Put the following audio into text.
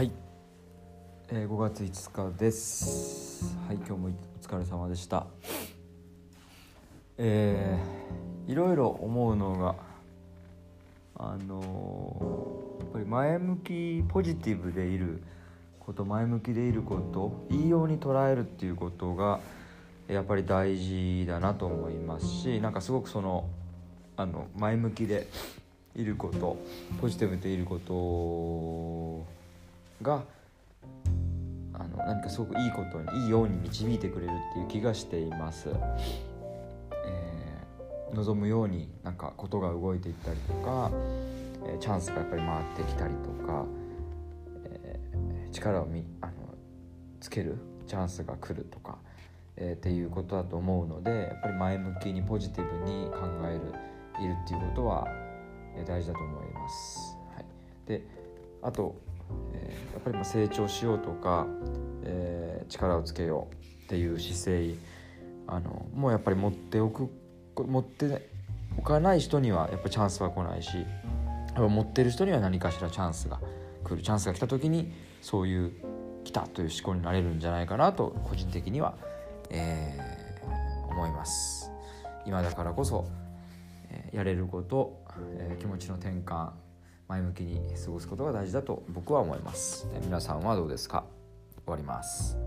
はい、えー、5月5日です。はい今日もお疲れ様でした。えー、いろいろ思うのがあのー、やっぱり前向きポジティブでいること前向きでいることいいように捉えるっていうことがやっぱり大事だなと思いますしなんかすごくそのあの前向きでいることポジティブでいることがあの何かすごくいいことにいいように導いてくれるっていう気がしています。えー、望むようになんかことが動いていったりとか、えー、チャンスがやっぱり回ってきたりとか、えー、力をみあのつけるチャンスが来るとか、えー、っていうことだと思うのでやっぱり前向きにポジティブに考えるいるっていうことは大事だと思います。はい、であと、っぱりま成長しようとか、えー、力をつけようっていう姿勢あのもうやっぱり持っておく持っておかない人にはやっぱチャンスは来ないし持ってる人には何かしらチャンスが来る。チャンスが来た時にそういう来たという思考になれるんじゃないかなと個人的には、えー、思います。今だからこそえやれること、え気持ちの転換前向きに過ごすことが大事だと僕は思います、皆さんはどうですか？終わります。